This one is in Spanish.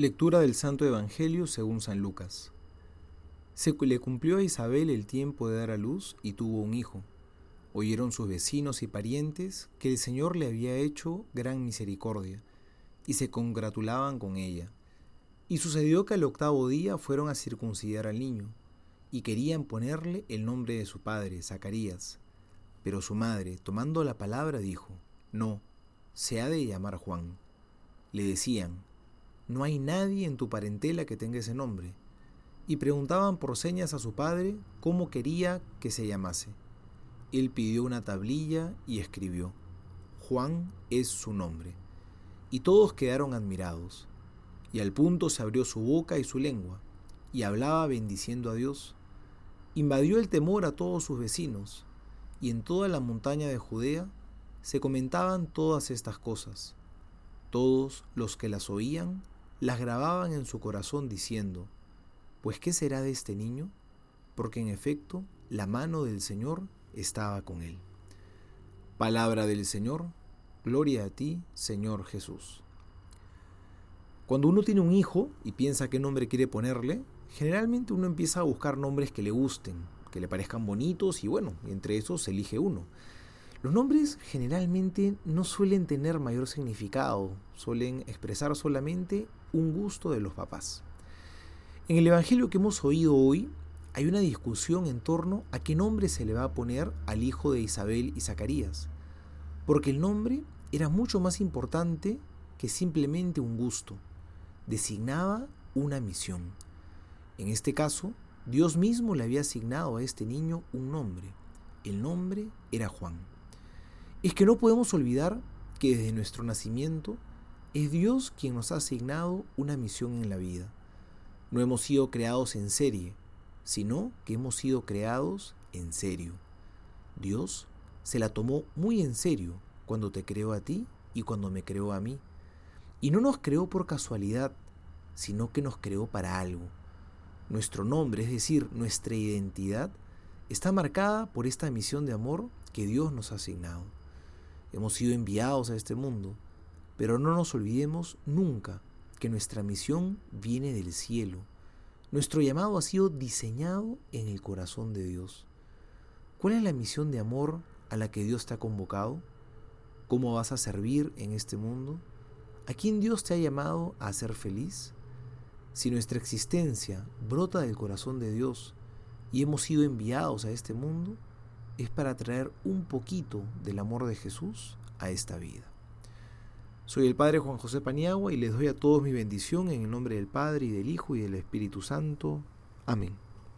Lectura del Santo Evangelio según San Lucas. Se le cumplió a Isabel el tiempo de dar a luz y tuvo un hijo. Oyeron sus vecinos y parientes que el Señor le había hecho gran misericordia y se congratulaban con ella. Y sucedió que al octavo día fueron a circuncidar al niño y querían ponerle el nombre de su padre, Zacarías. Pero su madre, tomando la palabra, dijo, No, se ha de llamar Juan. Le decían, no hay nadie en tu parentela que tenga ese nombre. Y preguntaban por señas a su padre cómo quería que se llamase. Él pidió una tablilla y escribió, Juan es su nombre. Y todos quedaron admirados. Y al punto se abrió su boca y su lengua, y hablaba bendiciendo a Dios. Invadió el temor a todos sus vecinos, y en toda la montaña de Judea se comentaban todas estas cosas. Todos los que las oían las grababan en su corazón diciendo, Pues ¿qué será de este niño? Porque en efecto la mano del Señor estaba con él. Palabra del Señor, gloria a ti, Señor Jesús. Cuando uno tiene un hijo y piensa qué nombre quiere ponerle, generalmente uno empieza a buscar nombres que le gusten, que le parezcan bonitos y bueno, entre esos elige uno. Los nombres generalmente no suelen tener mayor significado, suelen expresar solamente un gusto de los papás. En el Evangelio que hemos oído hoy hay una discusión en torno a qué nombre se le va a poner al hijo de Isabel y Zacarías, porque el nombre era mucho más importante que simplemente un gusto, designaba una misión. En este caso, Dios mismo le había asignado a este niño un nombre. El nombre era Juan es que no podemos olvidar que desde nuestro nacimiento es Dios quien nos ha asignado una misión en la vida. No hemos sido creados en serie, sino que hemos sido creados en serio. Dios se la tomó muy en serio cuando te creó a ti y cuando me creó a mí. Y no nos creó por casualidad, sino que nos creó para algo. Nuestro nombre, es decir, nuestra identidad, está marcada por esta misión de amor que Dios nos ha asignado. Hemos sido enviados a este mundo, pero no nos olvidemos nunca que nuestra misión viene del cielo. Nuestro llamado ha sido diseñado en el corazón de Dios. ¿Cuál es la misión de amor a la que Dios te ha convocado? ¿Cómo vas a servir en este mundo? ¿A quién Dios te ha llamado a ser feliz? Si nuestra existencia brota del corazón de Dios y hemos sido enviados a este mundo, es para traer un poquito del amor de Jesús a esta vida. Soy el Padre Juan José Paniagua y les doy a todos mi bendición en el nombre del Padre y del Hijo y del Espíritu Santo. Amén.